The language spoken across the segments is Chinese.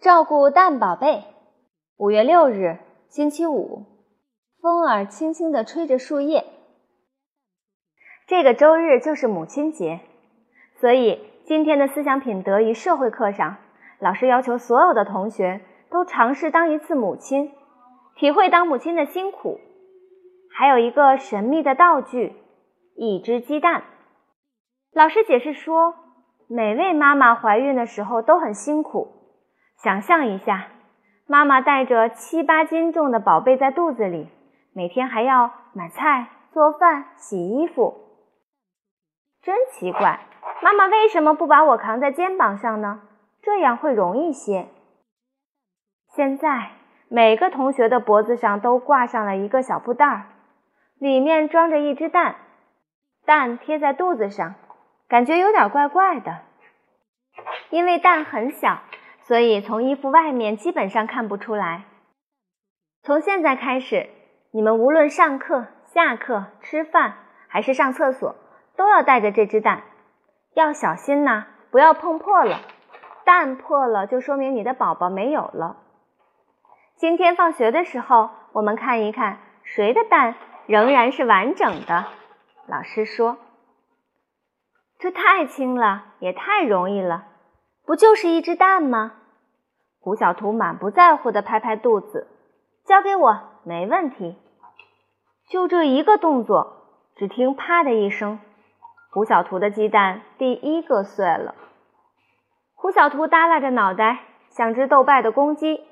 照顾蛋宝贝。五月六日，星期五，风儿轻轻地吹着树叶。这个周日就是母亲节，所以今天的思想品德与社会课上，老师要求所有的同学都尝试当一次母亲，体会当母亲的辛苦。还有一个神秘的道具——一只鸡蛋。老师解释说，每位妈妈怀孕的时候都很辛苦。想象一下，妈妈带着七八斤重的宝贝在肚子里，每天还要买菜、做饭、洗衣服。真奇怪，妈妈为什么不把我扛在肩膀上呢？这样会容易些。现在每个同学的脖子上都挂上了一个小布袋儿，里面装着一只蛋，蛋贴在肚子上，感觉有点怪怪的，因为蛋很小。所以，从衣服外面基本上看不出来。从现在开始，你们无论上课、下课、吃饭还是上厕所，都要带着这只蛋，要小心呐，不要碰破了。蛋破了，就说明你的宝宝没有了。今天放学的时候，我们看一看谁的蛋仍然是完整的。老师说：“这太轻了，也太容易了。”不就是一只蛋吗？胡小图满不在乎地拍拍肚子，交给我，没问题。就这一个动作，只听“啪”的一声，胡小图的鸡蛋第一个碎了。胡小图耷拉着脑袋，像只斗败的公鸡。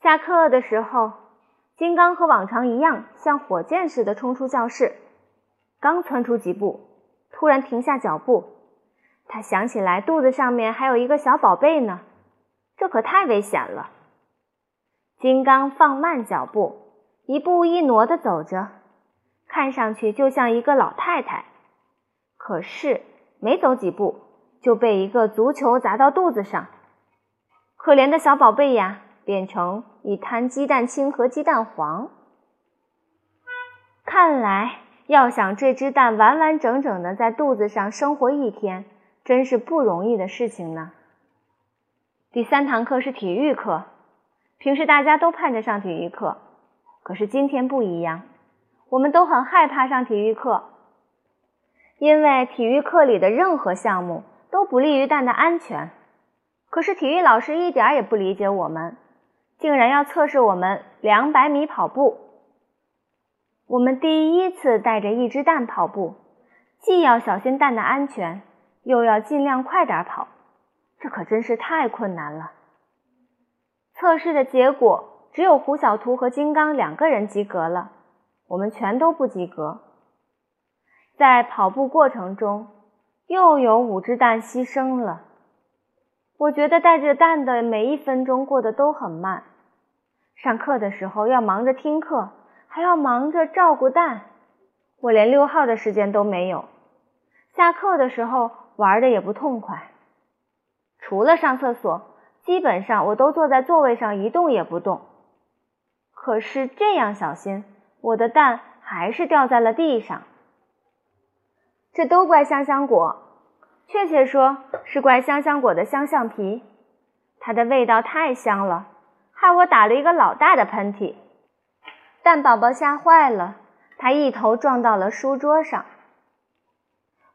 下课的时候，金刚和往常一样，像火箭似的冲出教室，刚窜出几步，突然停下脚步。他想起来，肚子上面还有一个小宝贝呢，这可太危险了。金刚放慢脚步，一步一挪地走着，看上去就像一个老太太。可是没走几步，就被一个足球砸到肚子上，可怜的小宝贝呀，变成一滩鸡蛋清和鸡蛋黄。看来，要想这只蛋完完整整的在肚子上生活一天。真是不容易的事情呢。第三堂课是体育课，平时大家都盼着上体育课，可是今天不一样，我们都很害怕上体育课，因为体育课里的任何项目都不利于蛋的安全。可是体育老师一点也不理解我们，竟然要测试我们两百米跑步。我们第一次带着一只蛋跑步，既要小心蛋的安全。又要尽量快点跑，这可真是太困难了。测试的结果只有胡小图和金刚两个人及格了，我们全都不及格。在跑步过程中，又有五只蛋牺牲了。我觉得带着蛋的每一分钟过得都很慢。上课的时候要忙着听课，还要忙着照顾蛋，我连溜号的时间都没有。下课的时候。玩的也不痛快，除了上厕所，基本上我都坐在座位上一动也不动。可是这样小心，我的蛋还是掉在了地上。这都怪香香果，确切说是怪香香果的香橡皮，它的味道太香了，害我打了一个老大的喷嚏。蛋宝宝吓坏了，它一头撞到了书桌上。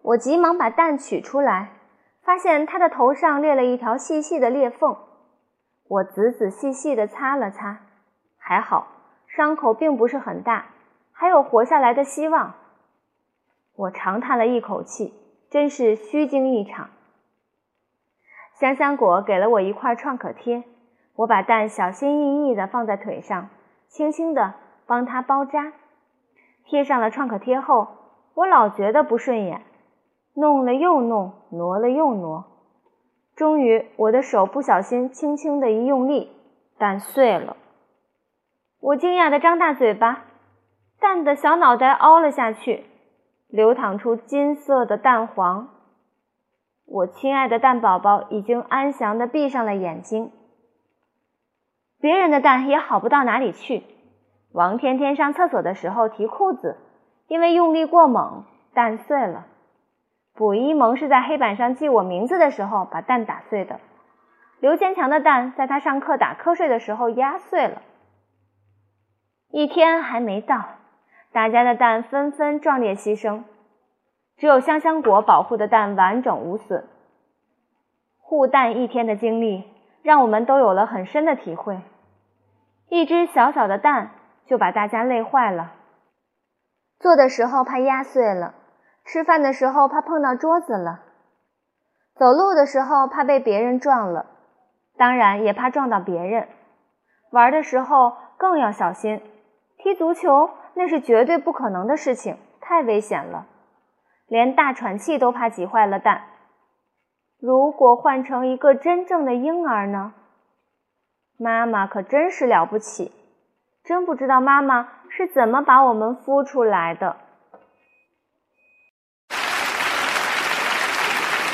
我急忙把蛋取出来，发现它的头上裂了一条细细的裂缝。我仔仔细细地擦了擦，还好，伤口并不是很大，还有活下来的希望。我长叹了一口气，真是虚惊一场。香香果给了我一块创可贴，我把蛋小心翼翼地放在腿上，轻轻地帮它包扎。贴上了创可贴后，我老觉得不顺眼。弄了又弄，挪了又挪，终于我的手不小心轻轻的一用力，蛋碎了。我惊讶的张大嘴巴，蛋的小脑袋凹了下去，流淌出金色的蛋黄。我亲爱的蛋宝宝已经安详的闭上了眼睛。别人的蛋也好不到哪里去。王天天上厕所的时候提裤子，因为用力过猛，蛋碎了。卜一萌是在黑板上记我名字的时候把蛋打碎的。刘坚强的蛋在他上课打瞌睡的时候压碎了。一天还没到，大家的蛋纷纷壮烈牺牲，只有香香果保护的蛋完整无损。护蛋一天的经历，让我们都有了很深的体会。一只小小的蛋就把大家累坏了。做的时候怕压碎了，吃饭的时候怕碰到桌子了，走路的时候怕被别人撞了，当然也怕撞到别人。玩的时候更要小心，踢足球那是绝对不可能的事情，太危险了，连大喘气都怕挤坏了蛋。如果换成一个真正的婴儿呢？妈妈可真是了不起，真不知道妈妈是怎么把我们孵出来的。